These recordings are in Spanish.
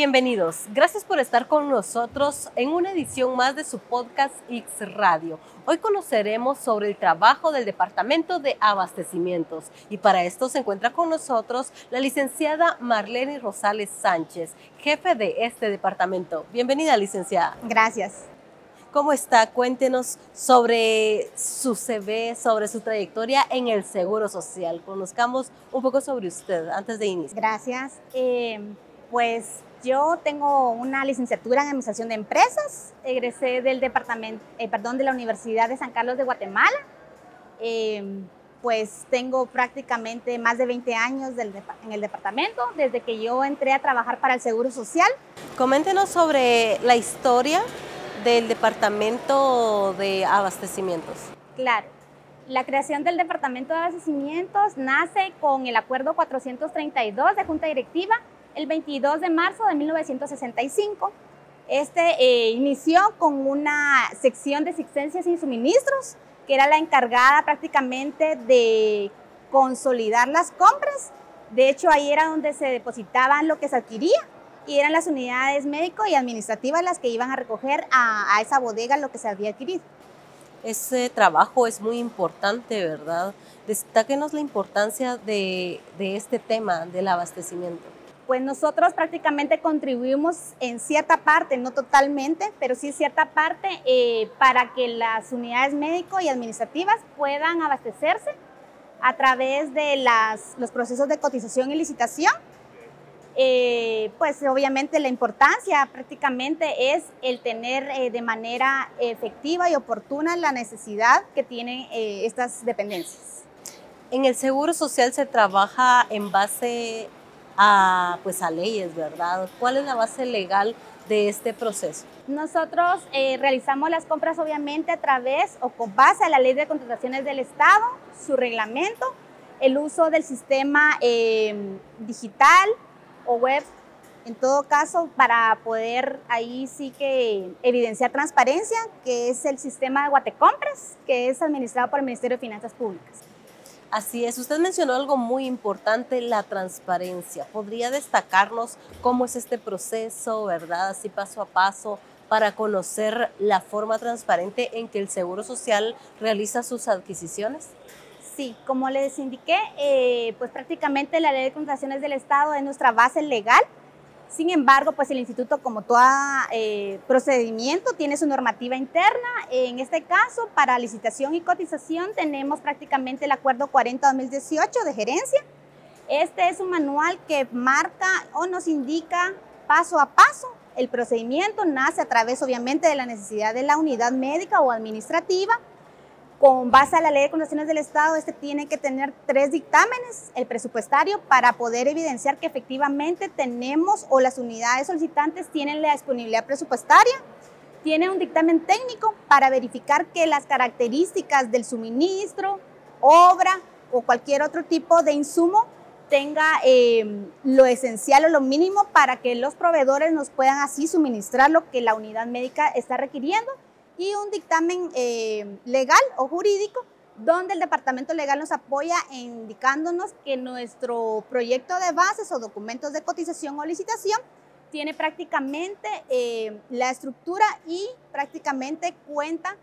Bienvenidos. Gracias por estar con nosotros en una edición más de su podcast X Radio. Hoy conoceremos sobre el trabajo del Departamento de Abastecimientos y para esto se encuentra con nosotros la licenciada Marlene Rosales Sánchez, jefe de este departamento. Bienvenida, licenciada. Gracias. ¿Cómo está? Cuéntenos sobre su CV, sobre su trayectoria en el Seguro Social. Conozcamos un poco sobre usted antes de iniciar. Gracias. Eh, pues yo tengo una licenciatura en Administración de Empresas, egresé del departamento, eh, perdón, de la Universidad de San Carlos de Guatemala. Em, pues tengo prácticamente más de 20 años en el departamento, desde que yo entré a trabajar para el Seguro Social. Coméntenos sobre la historia del Departamento de Abastecimientos. Claro. La creación del Departamento de Abastecimientos nace con el Acuerdo 432 de Junta Directiva el 22 de marzo de 1965. Este eh, inició con una sección de existencias y suministros, que era la encargada prácticamente de consolidar las compras. De hecho, ahí era donde se depositaban lo que se adquiría y eran las unidades médico y administrativas las que iban a recoger a, esa bodega lo que se había adquirido. Ese trabajo es muy importante, ¿verdad? Destáquenos la importancia de, de este tema del abastecimiento pues nosotros prácticamente contribuimos en cierta parte, no totalmente, pero sí cierta parte eh, para que las unidades médico y administrativas puedan abastecerse a través de las, los procesos de cotización y licitación. Eh, pues obviamente la importancia prácticamente es el tener eh, de manera efectiva y oportuna la necesidad que tienen estas dependencias. En el Seguro Social se trabaja en base a, pues, a leyes, ¿verdad? ¿Cuál es la base legal de este proceso? Nosotros eh, realizamos las compras obviamente a través o con base a la ley de contrataciones del Estado, su reglamento, el uso del sistema em, digital o web, en todo caso, para poder ahí sí que evidenciar transparencia, que es el sistema de Guatecompras, que es administrado por el Ministerio de Finanzas Públicas. Así es, usted mencionó algo muy importante, la transparencia. ¿Podría destacarnos cómo es este proceso, verdad, así paso a paso, para conocer la forma transparente en que el Seguro Social realiza sus adquisiciones? Sí, como les indiqué, eh, pues prácticamente la Ley de Contrataciones del Estado es nuestra base legal sin embargo, pues el instituto, como todo eh, procedimiento, tiene su normativa interna. En este caso, para licitación y cotización, tenemos prácticamente el Acuerdo 40-2018 de gerencia. Este es un manual que marca o nos indica paso a paso. El procedimiento nace a través, obviamente, de la necesidad de la unidad médica o administrativa con base a la ley de condiciones del Estado, este tiene que tener tres dictámenes, el presupuestario, para poder evidenciar que efectivamente tenemos o las unidades solicitantes tienen la disponibilidad presupuestaria. Tiene un dictamen técnico para verificar que las características del suministro, obra o cualquier otro tipo de insumo tenga eh, lo esencial o lo mínimo para que los proveedores nos puedan así suministrar lo que la unidad médica está requiriendo y un dictamen eh, legal o jurídico donde el Departamento Legal nos apoya indicándonos que nuestro proyecto de bases o documentos de cotización o licitación tiene prácticamente eh, la estructura y prácticamente cuenta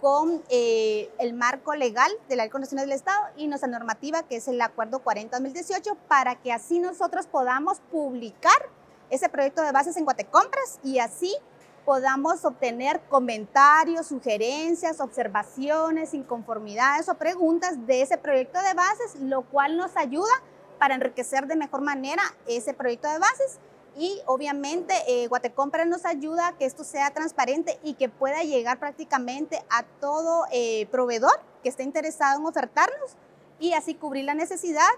con eh, el marco legal de la Ley de del Estado y nuestra normativa que es el Acuerdo 40-2018 para que así nosotros podamos publicar ese proyecto de bases en Guatecompras y así podamos obtener comentarios, sugerencias, observaciones, inconformidades o preguntas de ese proyecto de bases, lo cual nos ayuda para enriquecer de mejor manera ese proyecto de bases. Y obviamente eh, Guatecompra nos ayuda a que esto sea transparente y que pueda llegar prácticamente a todo eh, proveedor que esté interesado en ofertarnos y así cubrir la necesidad.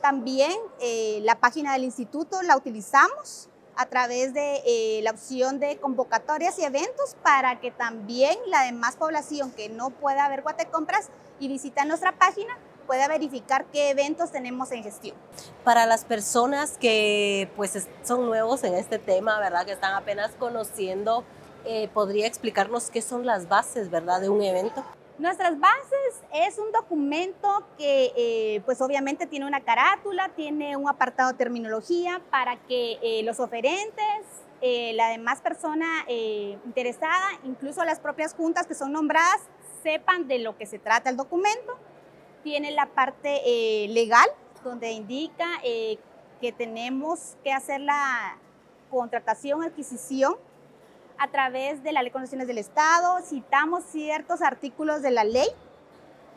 También eh, la página del instituto la utilizamos a través de eh, la opción de convocatorias y eventos para que también la demás población que no pueda ver Guatecompras y visita nuestra página pueda verificar qué eventos tenemos en gestión. Para las personas que pues son nuevos en este tema, ¿verdad? Que están apenas conociendo, eh, ¿podría explicarnos qué son las bases, ¿verdad? De un evento. Nuestras bases es un documento que eh, pues obviamente tiene una carátula, tiene un apartado de terminología para que eh, los oferentes, eh, la demás persona interesada, incluso las propias juntas que son nombradas, sepan de lo que se trata el documento. Tiene la parte legal, donde indica que tenemos que hacer la contratación, adquisición a través de la Ley de Condiciones del Estado, citamos ciertos artículos de la ley,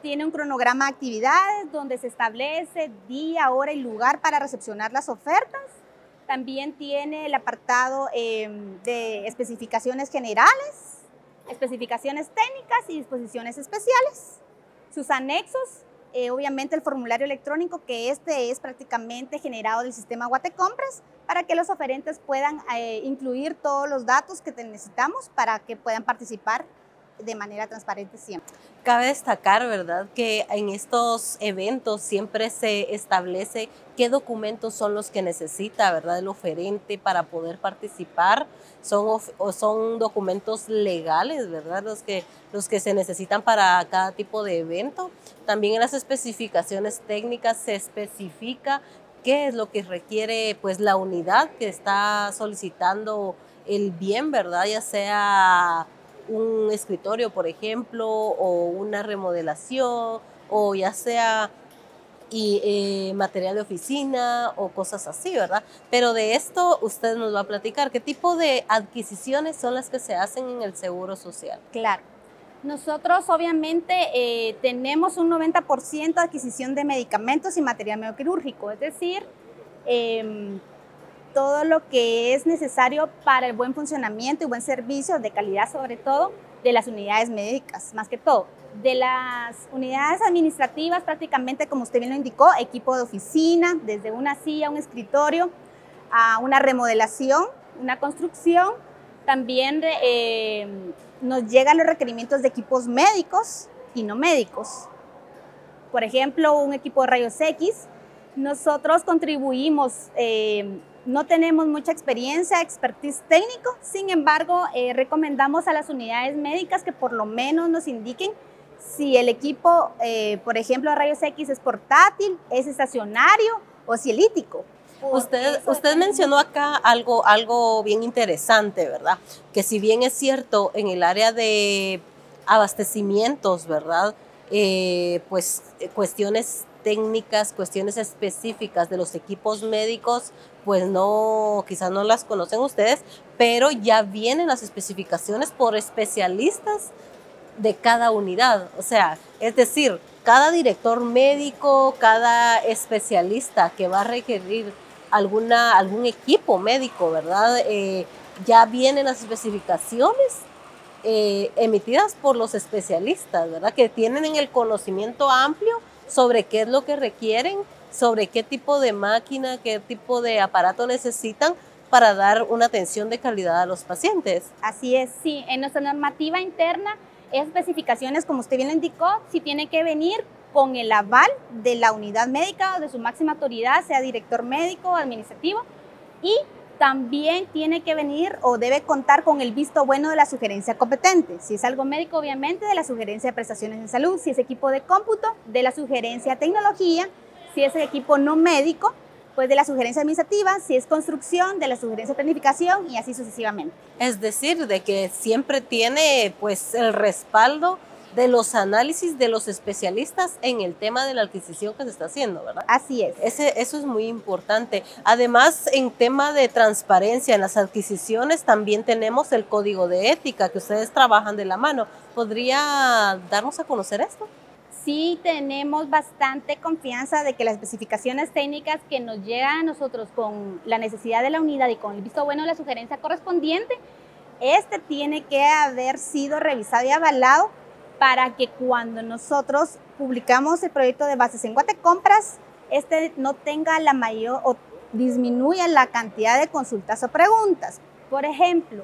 tiene un cronograma de actividades donde se establece día, hora y lugar para recepcionar las ofertas. También tiene el apartado em, de especificaciones generales, especificaciones técnicas y disposiciones especiales. Sus anexos, eh, obviamente el formulario electrónico, que este es prácticamente generado del sistema Guatecompras, para que los oferentes puedan eh, incluir todos los datos que necesitamos para que puedan participar de manera transparente siempre. Cabe destacar, ¿verdad?, que en estos eventos siempre se establece qué documentos son los que necesita, ¿verdad?, el oferente para poder participar. Son, son documentos legales, ¿verdad?, los que, los que se necesitan para cada tipo de evento. También en las especificaciones técnicas se especifica qué es lo que requiere pues la unidad que está solicitando el bien, ¿verdad? Ya sea un escritorio, por ejemplo, o una remodelación, o ya sea y, eh, material de oficina o cosas así, ¿verdad? Pero de esto usted nos va a platicar. ¿Qué tipo de adquisiciones son las que se hacen en el Seguro Social? Claro. Nosotros obviamente eh, tenemos un 90% de adquisición de medicamentos y material medioquirúrgico, es decir, em, todo lo que es necesario para el buen funcionamiento y buen servicio de calidad sobre todo de las unidades médicas, más que todo. De las unidades administrativas prácticamente, como usted bien lo indicó, equipo de oficina, desde una silla, un escritorio, a una remodelación, una construcción, también eh, nos llegan los requerimientos de equipos médicos y no médicos. Por ejemplo, un equipo de rayos X, nosotros contribuimos, eh, no tenemos mucha experiencia, expertise técnico, sin embargo, eh, recomendamos a las unidades médicas que por lo menos nos indiquen si el equipo, eh, por ejemplo, de rayos X es portátil, es estacionario o si elítico. Usted, usted mencionó acá algo, algo bien interesante, ¿verdad? Que si bien es cierto en el área de abastecimientos, ¿verdad? Eh, pues cuestiones técnicas, cuestiones específicas de los equipos médicos, pues no, quizás no las conocen ustedes, pero ya vienen las especificaciones por especialistas de cada unidad. O sea, es decir, cada director médico, cada especialista que va a requerir alguna, algún equipo médico, ¿verdad? Eh, ya vienen las especificaciones eh, emitidas por los especialistas, ¿verdad? Que tienen el conocimiento amplio sobre qué es lo que requieren, sobre qué tipo de máquina, qué tipo de aparato necesitan para dar una atención de calidad a los pacientes. Así es, sí. En nuestra normativa interna, especificaciones, como usted bien indicó, si tiene que venir con el aval de la unidad médica o de su máxima autoridad, sea director médico o administrativo, y también tiene que venir o debe contar con el visto bueno de la sugerencia competente. Si es algo médico, obviamente, de la sugerencia de prestaciones en salud. Si es equipo de cómputo, de la sugerencia de tecnología. Si es equipo no médico, pues de la sugerencia administrativa. Si es construcción, de la sugerencia de planificación y así sucesivamente. Es decir, de que siempre tiene pues el respaldo de los análisis de los especialistas en el tema de la adquisición que se está haciendo, ¿verdad? Así es. Ese, eso es muy importante. Además, en tema de transparencia en las adquisiciones, también tenemos el código de ética que ustedes trabajan de la mano. ¿Podría darnos a conocer esto? Sí, tenemos bastante confianza de que las especificaciones técnicas que nos llegan a nosotros con la necesidad de la unidad y con el visto bueno de la sugerencia correspondiente, este tiene que haber sido revisado y avalado para que cuando nosotros publicamos el proyecto de bases en Guatecompras, este no tenga la mayor o disminuya la cantidad de consultas o preguntas. Por ejemplo,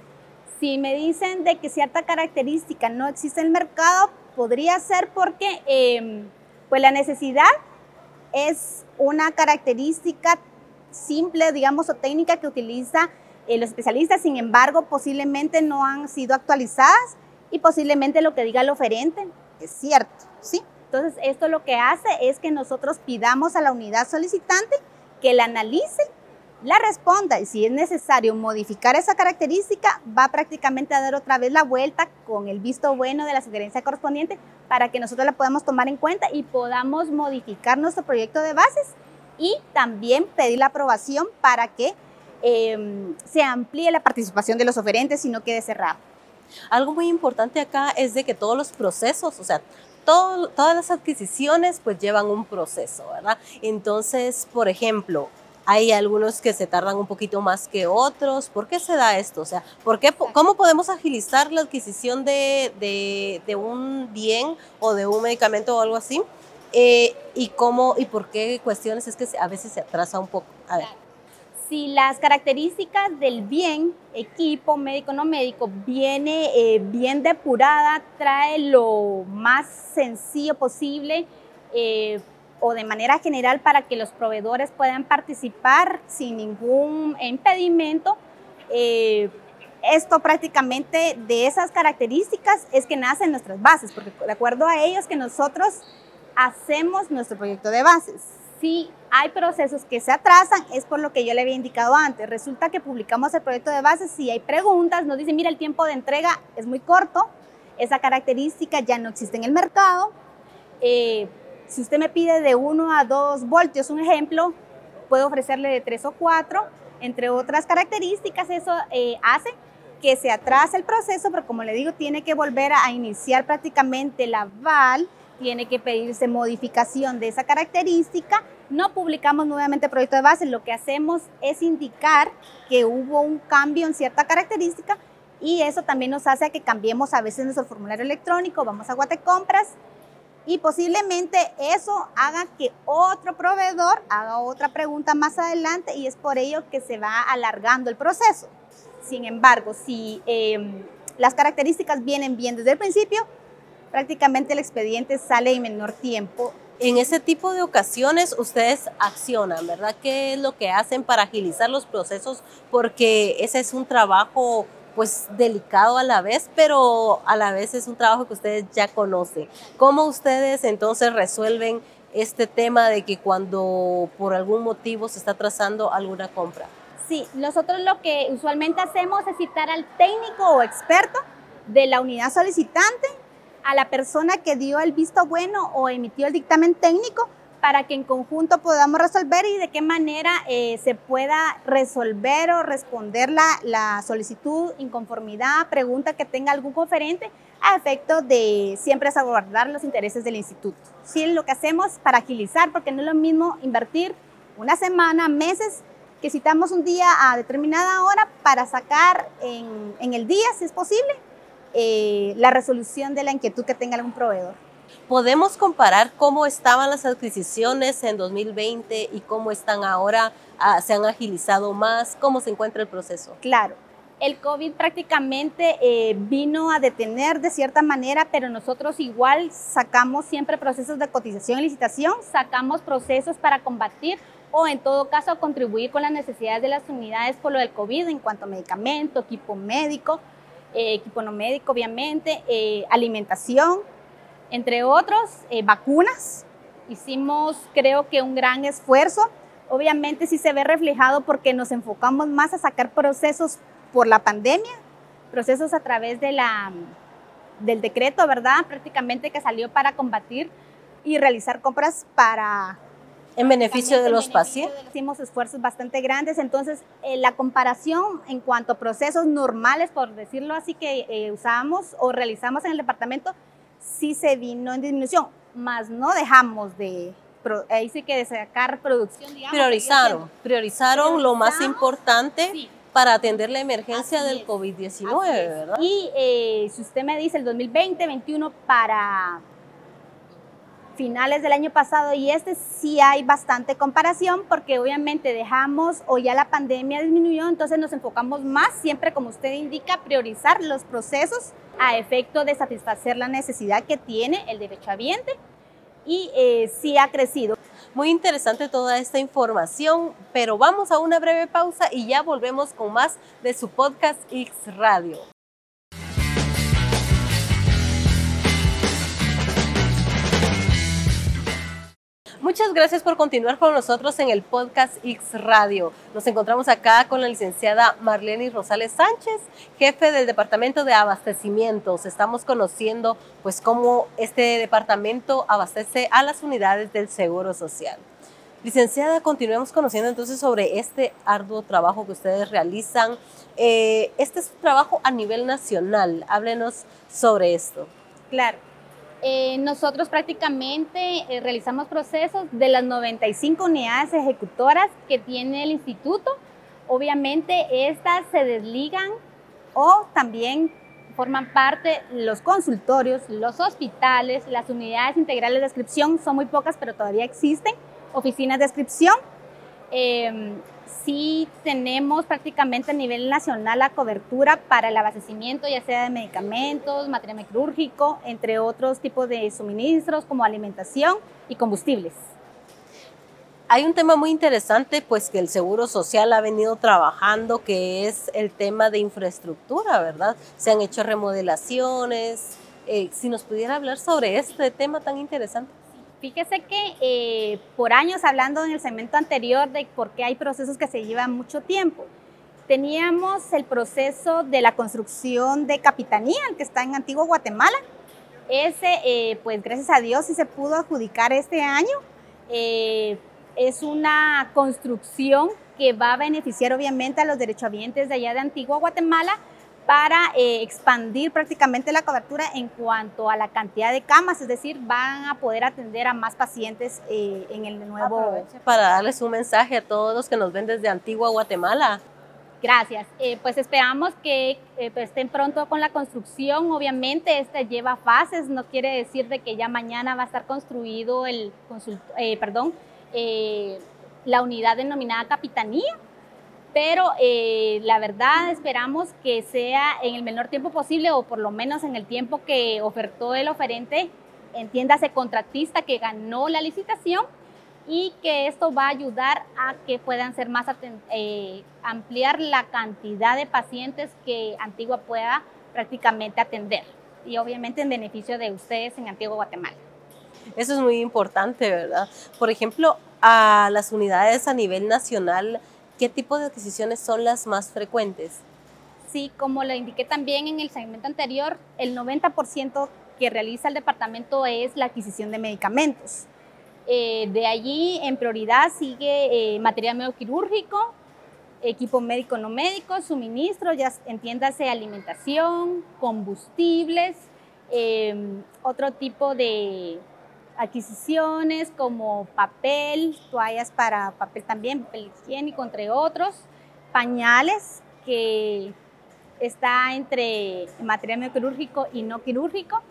si me dicen de que cierta característica no existe en el mercado, podría ser porque em, pues la necesidad es una característica simple, digamos, o técnica que utiliza los especialistas, sin embargo, posiblemente no han sido actualizadas y posiblemente lo que diga el oferente es cierto, ¿sí? Entonces, esto lo que hace es que nosotros pidamos a la unidad solicitante que la analice, la responda y si es necesario modificar esa característica, va prácticamente a dar otra vez la vuelta con el visto bueno de la sugerencia correspondiente para que nosotros la podamos tomar en cuenta y podamos modificar nuestro proyecto de bases y también pedir la aprobación para que eh, se amplíe la participación de los oferentes y no quede cerrado. Algo muy importante acá es de que todos los procesos, o sea, todo, todas las adquisiciones pues llevan un proceso, ¿verdad? Entonces, por ejemplo, hay algunos que se tardan un poquito más que otros. ¿Por qué se da esto? O sea, ¿por qué, ¿cómo podemos agilizar la adquisición de, de, de un bien o de un medicamento o algo así? Eh, ¿Y cómo y por qué cuestiones es que a veces se atrasa un poco? A ver si las características del bien, equipo, médico, no médico, viene eh, bien depurada, trae lo más sencillo posible eh, o de manera general para que los proveedores puedan participar sin ningún impedimento. Eh, esto prácticamente de esas características es que nacen nuestras bases, porque de acuerdo a ellos que nosotros hacemos nuestro proyecto de bases si hay procesos que se atrasan, es por lo que yo le había indicado antes. Resulta que publicamos el proyecto de base, si hay preguntas, nos dicen, mira, el tiempo de entrega es muy corto, esa característica ya no existe en el mercado. Eh, si usted me pide de 1 a 2 voltios, un ejemplo, puedo ofrecerle de 3 o 4, entre otras características, eso eh, hace que se atrase el proceso, pero como le digo, tiene que volver a iniciar prácticamente la VAL, tiene que pedirse modificación de esa característica. No publicamos nuevamente proyecto de base, lo que hacemos es indicar que hubo un cambio en cierta característica y eso también nos hace que cambiemos a veces nuestro formulario electrónico, vamos a Guatecompras y posiblemente eso haga que otro proveedor haga otra pregunta más adelante y es por ello que se va alargando el proceso. Sin embargo, si eh, las características vienen bien desde el principio, prácticamente el expediente sale en menor tiempo. En ese tipo de ocasiones ustedes accionan, ¿verdad? ¿Qué es lo que hacen para agilizar los procesos? Porque ese es un trabajo pues delicado a la vez, pero a la vez es un trabajo que ustedes ya conocen. ¿Cómo ustedes entonces resuelven este tema de que cuando por algún motivo se está trazando alguna compra? Sí, nosotros lo que usualmente hacemos es citar al técnico o experto de la unidad solicitante a la persona que dio el visto bueno o emitió el dictamen técnico para que en conjunto podamos resolver y de qué manera eh, se pueda resolver o responder la, la, solicitud, inconformidad, pregunta que tenga algún conferente a efecto de siempre salvaguardar los intereses del instituto. Sí, lo que hacemos para agilizar, porque no es lo mismo invertir una semana, meses, que citamos un día a determinada hora para sacar en, en el día, si es posible, eh, la resolución de la inquietud que tenga algún proveedor. ¿Podemos comparar cómo estaban las adquisiciones en 2020 y cómo están ahora? Ah, ¿Se han agilizado más? ¿Cómo se encuentra el proceso? Claro. El COVID prácticamente eh, vino a detener de cierta manera, pero nosotros igual sacamos siempre procesos de cotización y licitación, sacamos procesos para combatir o en todo caso contribuir con las necesidades de las unidades por lo del COVID en cuanto a medicamento, equipo médico, eh, equipo no médico, obviamente, eh, alimentación, entre otros, eh, vacunas. Hicimos, creo que, un gran esfuerzo. Obviamente sí se ve reflejado porque nos enfocamos más a sacar procesos por la pandemia, procesos a través de la, del decreto, ¿verdad? Prácticamente que salió para combatir y realizar compras para en beneficio de los pacientes. Hicimos esfuerzos bastante grandes, entonces eh, la comparación en cuanto a procesos normales, por decirlo así, que eh, usamos o realizamos en el departamento, sí se vino en disminución, más no dejamos de, ahí sí que de sacar producción. priorizaron, priorizaron, lo más importante. Para atender la emergencia del COVID-19, ¿verdad? Y eh, si usted me dice el 2020, 2021 para finales del año pasado y este sí hay bastante comparación porque obviamente dejamos o ya la pandemia disminuyó, entonces nos enfocamos más, siempre como usted indica, priorizar los procesos a efecto de satisfacer la necesidad que tiene el derechohabiente y eh, sí ha crecido. Muy interesante toda esta información, pero vamos a una breve pausa y ya volvemos con más de su podcast X Radio. Muchas gracias por continuar con nosotros en el podcast X Radio. Nos encontramos acá con la licenciada Marlene Rosales Sánchez, jefe del Departamento de Abastecimientos. Estamos conociendo pues cómo este departamento abastece a las unidades del Seguro Social. Licenciada, continuemos conociendo entonces sobre este arduo trabajo que ustedes realizan. Eh, este es un trabajo a nivel nacional. Háblenos sobre esto. Claro. Eh, nosotros prácticamente eh, realizamos procesos de las 95 unidades ejecutoras que tiene el instituto. Obviamente estas se desligan o también forman parte los consultorios, los hospitales, las unidades integrales de descripción, son muy pocas pero todavía existen, oficinas de descripción. Em, sí tenemos prácticamente a nivel nacional la cobertura para el abastecimiento, ya sea de medicamentos, material quirúrgico, entre otros tipos de suministros como alimentación y combustibles. Hay un tema muy interesante, pues que el Seguro Social ha venido trabajando, que es el tema de infraestructura, ¿verdad? Se han hecho remodelaciones. Eh, si nos pudiera hablar sobre este tema tan interesante. Fíjese que eh, por años hablando en el segmento anterior de por qué hay procesos que se llevan mucho tiempo. Teníamos el proceso de la construcción de Capitanía, el que está en Antiguo Guatemala. Ese, eh, pues gracias a Dios, sí se pudo adjudicar este año. Eh, es una construcción que va a beneficiar obviamente a los derechohabientes de allá de Antigua Guatemala, para eh, expandir prácticamente la cobertura en cuanto a la cantidad de camas, es decir, van a poder atender a más pacientes eh, en el nuevo... para darles un mensaje a todos los que nos ven desde Antigua Guatemala. Gracias. Eh, pues esperamos que pues, estén pronto con la construcción. Obviamente, esta lleva fases, no quiere decir de que ya mañana va a estar construido el, perdón, la unidad denominada Capitanía pero eh, la verdad esperamos que sea en el menor tiempo posible o por lo menos en el tiempo que ofertó el oferente, entiéndase contratista que ganó la licitación y que esto va a ayudar a que puedan ser más eh, ampliar la cantidad de pacientes que Antigua pueda prácticamente atender y obviamente en beneficio de ustedes en Antigua Guatemala. Eso es muy importante, ¿verdad? Por ejemplo, a las unidades a nivel nacional ¿Qué tipo de adquisiciones son las más frecuentes? Sí, como lo indiqué también en el segmento anterior, el 90% que realiza el departamento es la adquisición de medicamentos. Eh, de allí, en prioridad, sigue eh, material médico quirúrgico, equipo médico no médico, suministro, ya entiéndase alimentación, combustibles, eh, otro tipo de adquisiciones como papel, toallas para papel también, papel higiénico, entre otros, pañales, que está entre material quirúrgico y no quirúrgico,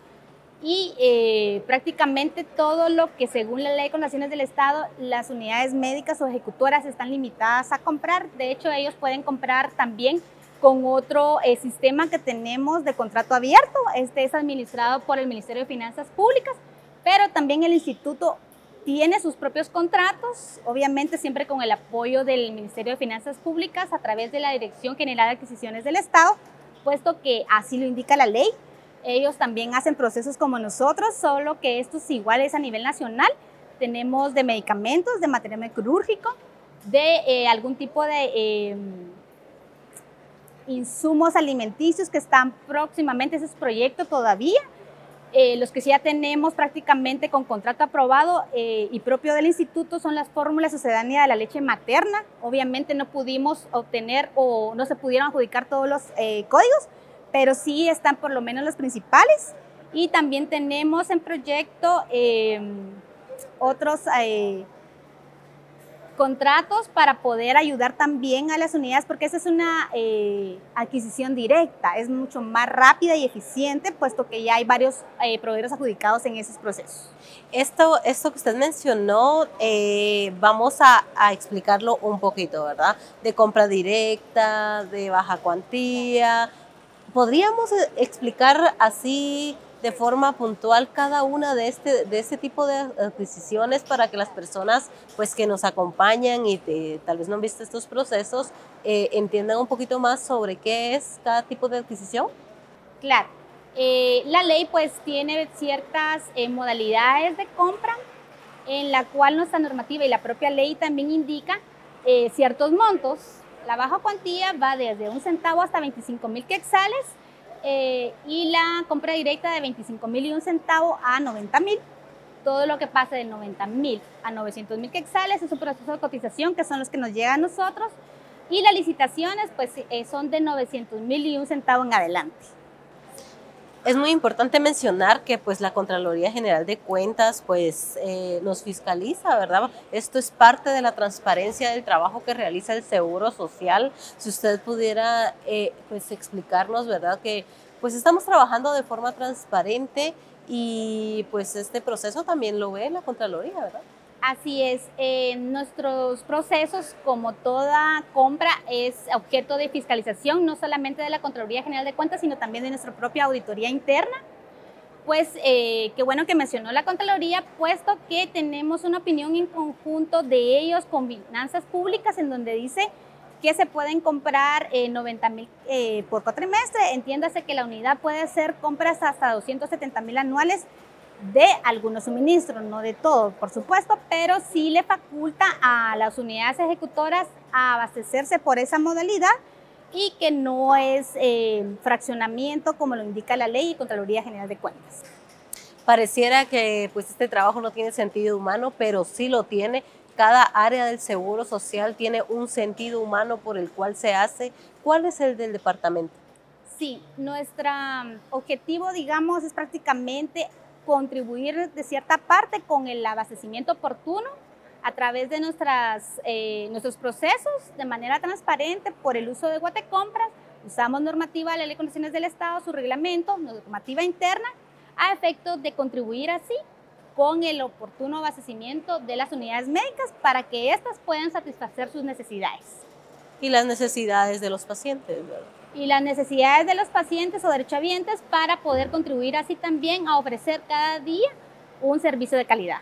y eh, prácticamente todo lo que según la ley de condiciones del Estado, las unidades médicas o ejecutoras están limitadas a comprar. De hecho, ellos pueden comprar también con otro eh, sistema que tenemos de contrato abierto. Este es administrado por el Ministerio de Finanzas Públicas pero también el instituto tiene sus propios contratos, obviamente siempre con el apoyo del Ministerio de Finanzas Públicas a través de la Dirección General de Adquisiciones del Estado, puesto que así lo indica la ley. Ellos también hacen procesos como nosotros, solo que esto es igual es a nivel nacional. Tenemos de medicamentos, de material quirúrgico, de eh, algún tipo de em, insumos alimenticios que están próximamente, ese es proyecto todavía, eh, los que sí ya tenemos prácticamente con contrato aprobado eh, y propio del instituto son las fórmulas sucedáneas de la leche materna. Obviamente no pudimos obtener o no se pudieron adjudicar todos los eh, códigos, pero sí están por lo menos los principales. Y también tenemos en proyecto otros contratos para poder ayudar también a las unidades, porque esa es una eh, adquisición directa, es mucho más rápida y eficiente, puesto que ya hay varios eh, proveedores adjudicados en esos procesos. Esto, esto que usted mencionó, eh, vamos a, a, explicarlo un poquito, ¿verdad? De compra directa, de baja cuantía. ¿Podríamos explicar así de forma puntual cada una de este, de este tipo de adquisiciones para que las personas pues, que nos acompañan y tal vez no han visto estos procesos eh, entiendan un poquito más sobre qué es cada tipo de adquisición? Claro. Eh, la ley pues tiene ciertas eh, modalidades de compra. en la cual nuestra normativa y la propia ley también indica eh, ciertos montos. La baja cuantía va desde un centavo hasta 25 mil quetzales eh, y la compra directa de 25 mil y un centavo a 90 mil. Todo lo que pase de 90 mil a 900 mil quetzales es un proceso de cotización que son los que nos llegan a nosotros y las licitaciones pues eh, son de 900 mil y un centavo en adelante. Es muy importante mencionar que pues la Contraloría General de Cuentas pues eh, nos fiscaliza, ¿verdad? Esto es parte de la transparencia del trabajo que realiza el Seguro Social. Si usted pudiera eh, pues explicarnos, ¿verdad? Que pues estamos trabajando de forma transparente y pues este proceso también lo ve la Contraloría, ¿verdad? Así es, eh, nuestros procesos, como toda compra, es objeto de fiscalización, no solamente de la Contraloría General de Cuentas, sino también de nuestra propia auditoría interna. Pues eh, qué bueno que mencionó la Contraloría, puesto que tenemos una opinión en conjunto de ellos con finanzas públicas, en donde dice que se pueden comprar 90 mil eh, por cuatrimestre. Entiéndase que la unidad puede hacer compras hasta 270 mil anuales de algunos suministros, no de todo, por supuesto, pero sí le faculta a las unidades ejecutoras a abastecerse por esa modalidad y que no es eh, fraccionamiento como lo indica la ley y Contraloría General de Cuentas. Pareciera que pues este trabajo no tiene sentido humano, pero sí lo tiene. Cada área del seguro social tiene un sentido humano por el cual se hace. ¿Cuál es el del departamento? Sí, nuestro objetivo, digamos, es prácticamente contribuir de cierta parte con el abastecimiento oportuno a través de nuestras, eh, nuestros procesos de manera transparente por el uso de Guatecompras. Usamos normativa de la Ley de Condiciones del Estado, su reglamento, normativa interna, a efecto de contribuir así con el oportuno abastecimiento de las unidades médicas para que éstas puedan satisfacer sus necesidades. Y las necesidades de los pacientes, ¿verdad? Y las necesidades de los pacientes o derechohabientes para poder contribuir así también a ofrecer cada día un servicio de calidad.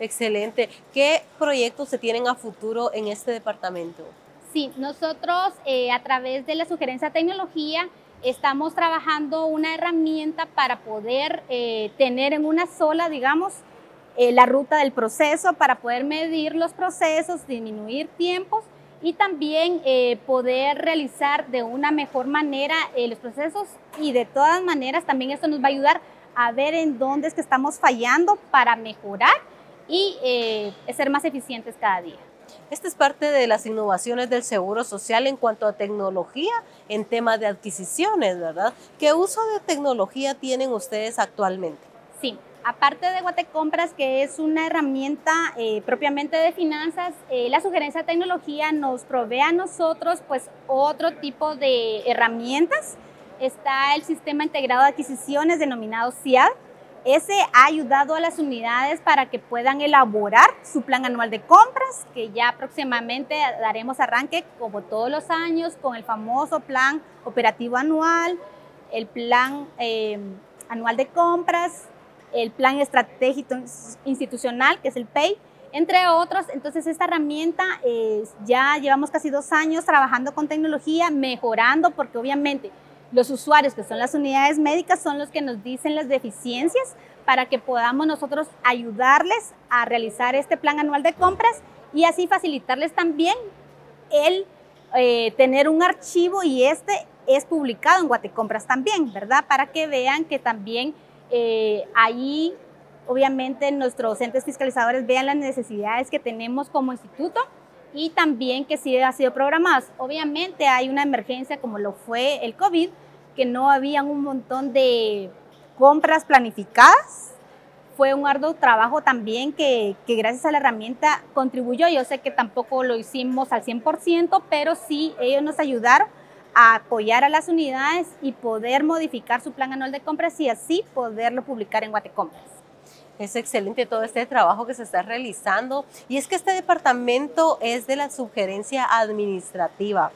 Excelente. ¿Qué proyectos se tienen a futuro en este departamento? Sí, nosotros eh, a través de la sugerencia de tecnología estamos trabajando una herramienta para poder eh, tener en una sola, digamos, eh, la ruta del proceso, para poder medir los procesos, disminuir tiempos y también eh, poder realizar de una mejor manera eh, los procesos y de todas maneras también esto nos va a ayudar a ver en dónde es que estamos fallando para mejorar y eh, ser más eficientes cada día. Esta es parte de las innovaciones del Seguro Social en cuanto a tecnología en tema de adquisiciones, ¿verdad? ¿Qué uso de tecnología tienen ustedes actualmente? Sí, aparte de Guatecompras, que es una herramienta eh, propiamente de finanzas, eh, la sugerencia de tecnología nos provee a nosotros pues otro tipo de herramientas. Está el sistema integrado de adquisiciones denominado CIAD. Ese ha ayudado a las unidades para que puedan elaborar su plan anual de compras, que ya próximamente daremos arranque como todos los años con el famoso plan operativo anual, el plan eh, anual de compras, el Plan Estratégico Institucional, que es el PEI, entre otros. Entonces, esta herramienta ya llevamos casi dos años trabajando con tecnología, mejorando, porque obviamente los usuarios, que son las unidades médicas, son los que nos dicen las deficiencias para que podamos nosotros ayudarles a realizar este plan anual de compras y así facilitarles también el eh, tener un archivo y este es publicado en Guatecompras también, ¿verdad? Para que vean que también eh, ahí, obviamente, nuestros entes fiscalizadores vean las necesidades que tenemos como instituto y también que sí ha sido programado. Obviamente hay una emergencia como lo fue el COVID, que no había un montón de compras planificadas. Fue un arduo trabajo también que, que gracias a la herramienta contribuyó. Yo sé que tampoco lo hicimos al 100%, pero sí ellos nos ayudaron a apoyar a las unidades y poder modificar su plan anual de compras y así poderlo publicar en Guatecompras. Es excelente todo este trabajo que se está realizando y es que este departamento es de la sugerencia administrativa.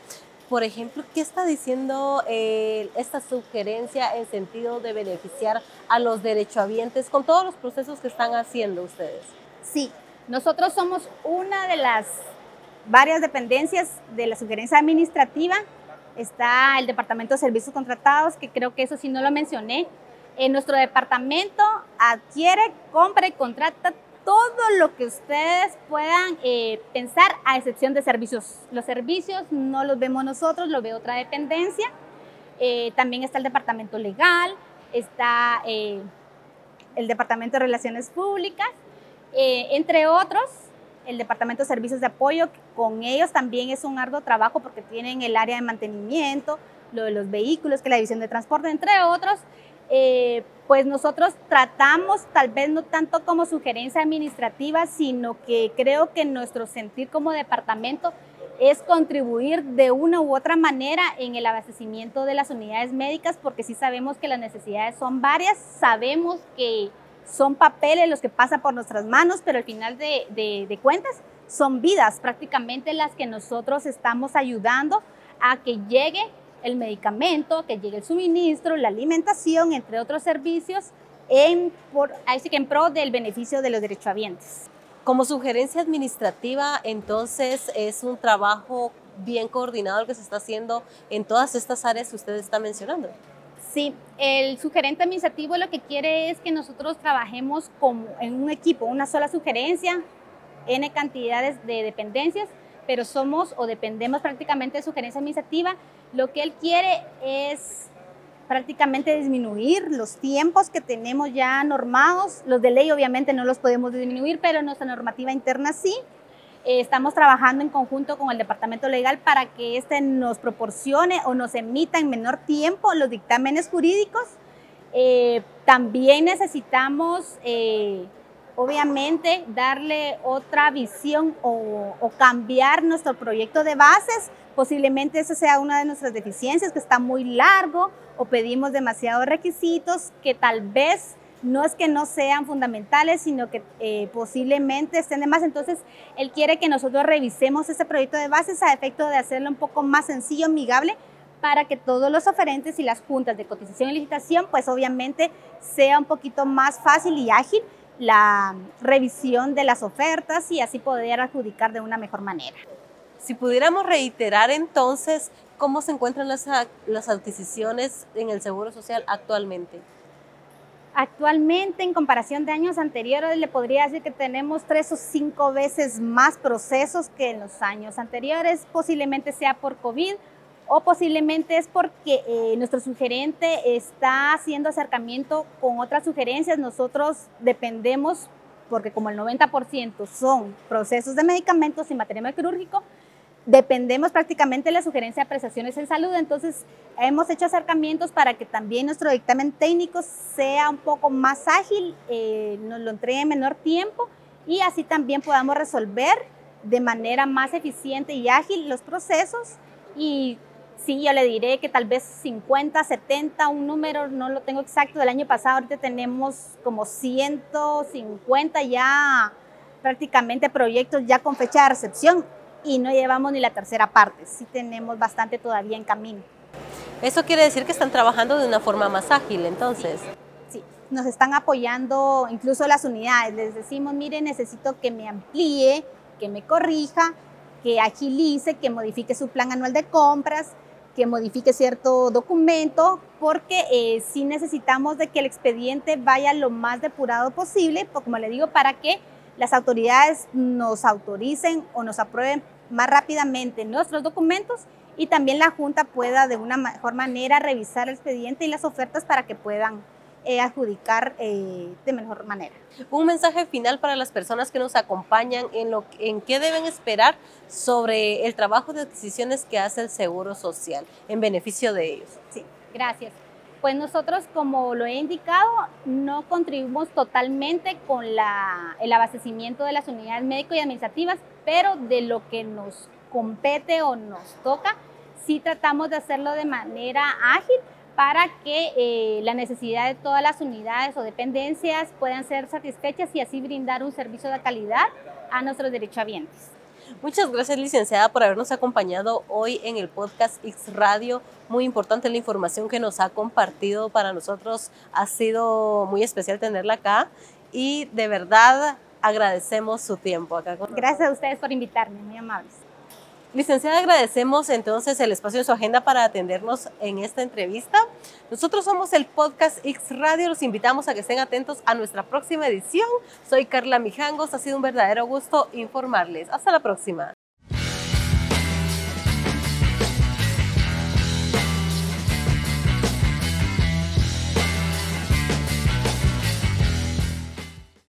Por ejemplo, ¿qué está diciendo eh, esta sugerencia en sentido de beneficiar a los derechohabientes con todos los procesos que están haciendo ustedes? Sí, nosotros somos una de las varias dependencias de la sugerencia administrativa está el Departamento de Servicios Contratados, que creo que eso sí no lo mencioné. En nuestro departamento adquiere, compra y contrata todo lo que ustedes puedan eh, pensar, a excepción de servicios. Los servicios no los vemos nosotros, los ve otra dependencia. Eh, también está el departamento legal, está eh, el departamento de relaciones públicas, entre otros, el departamento de servicios de apoyo. Con ellos también es un arduo trabajo porque tienen el área de mantenimiento, lo de los vehículos, que la división de transporte, entre otros. Eh, pues nosotros tratamos, tal vez no tanto como sugerencia administrativa, sino que creo que nuestro sentir como departamento es contribuir de una u otra manera en el abastecimiento de las unidades médicas, porque sí sabemos que las necesidades son varias, sabemos que son papeles los que pasan por nuestras manos, pero al final de, cuentas son vidas prácticamente las que nosotros estamos ayudando a que llegue el medicamento, que llegue el suministro, la alimentación, entre otros servicios, en, que en pro del beneficio de los derechohabientes. Como sugerencia administrativa, entonces es un trabajo bien coordinado el que se está haciendo en todas estas áreas que usted está mencionando. Sí, el sugerente administrativo lo que quiere es que nosotros trabajemos como en un equipo, una sola sugerencia, N cantidades de dependencias, pero somos o dependemos prácticamente de sugerencia administrativa lo que él quiere es prácticamente disminuir los tiempos que tenemos ya normados. Los de ley obviamente no los podemos disminuir, pero nuestra normativa interna sí. Eh, estamos trabajando en conjunto con el Departamento Legal para que éste nos proporcione o nos emita en menor tiempo los dictámenes jurídicos. Eh, también necesitamos, eh, obviamente, darle otra visión o, o cambiar nuestro proyecto de bases Posiblemente esa sea una de nuestras deficiencias, que está muy largo o pedimos demasiados requisitos que tal vez no es que no sean fundamentales, sino que eh, posiblemente estén de más. Entonces, él quiere que nosotros revisemos ese proyecto de bases a efecto de hacerlo un poco más sencillo, amigable, para que todos los oferentes y las juntas de cotización y licitación, pues obviamente sea un poquito más fácil y ágil la revisión de las ofertas y así poder adjudicar de una mejor manera. Si pudiéramos reiterar entonces cómo se encuentran las, las adquisiciones en el Seguro Social actualmente. Actualmente, en comparación de años anteriores, le podría decir que tenemos tres o cinco veces más procesos que en los años anteriores. Posiblemente sea por COVID o posiblemente es porque eh, nuestro sugerente está haciendo acercamiento con otras sugerencias. Nosotros dependemos, porque como el 90% son procesos de medicamentos y material quirúrgico, dependemos prácticamente de la sugerencia de prestaciones en salud, entonces hemos hecho acercamientos para que también nuestro dictamen técnico sea un poco más ágil, eh, nos lo entregue en menor tiempo y así también podamos resolver de manera más eficiente y ágil los procesos. Y sí, yo le diré que tal vez 50, 70, un número, no lo tengo exacto, del año pasado ahorita tenemos como 150 ya prácticamente proyectos ya con fecha de recepción y no llevamos ni la tercera parte, sí tenemos bastante todavía en camino. Eso quiere decir que están trabajando de una forma más ágil, entonces. Sí, nos están apoyando incluso las unidades. Les decimos, mire, necesito que me amplíe, que me corrija, que agilice, que modifique su plan anual de compras, que modifique cierto documento, porque eh, sí necesitamos de que el expediente vaya lo más depurado posible, como le digo, para que las autoridades nos autoricen o nos aprueben más rápidamente nuestros documentos y también la Junta pueda de una mejor manera revisar el expediente y las ofertas para que puedan eh, adjudicar eh, de mejor manera. Un mensaje final para las personas que nos acompañan en, lo, en qué deben esperar sobre el trabajo de adquisiciones que hace el Seguro Social en beneficio de ellos. Sí, gracias. Pues nosotros, como lo he indicado, no contribuimos totalmente con el abastecimiento de las unidades médico y administrativas, pero de lo que nos compete o nos toca, sí tratamos de hacerlo de manera ágil para que eh, la necesidad de todas las unidades o dependencias puedan ser satisfechas y así brindar un servicio de calidad a nuestros derechohabientes. Muchas gracias, licenciada, por habernos acompañado hoy en el podcast X Radio. Muy importante la información que nos ha compartido para nosotros. Ha sido muy especial tenerla acá y de verdad agradecemos su tiempo acá Gracias a ustedes por invitarme, muy amables. Licenciada, agradecemos entonces el espacio en su agenda para atendernos en esta entrevista. Nosotros somos el podcast X Radio, los invitamos a que estén atentos a nuestra próxima edición. Soy Carla Mijangos, ha sido un verdadero gusto informarles. Hasta la próxima.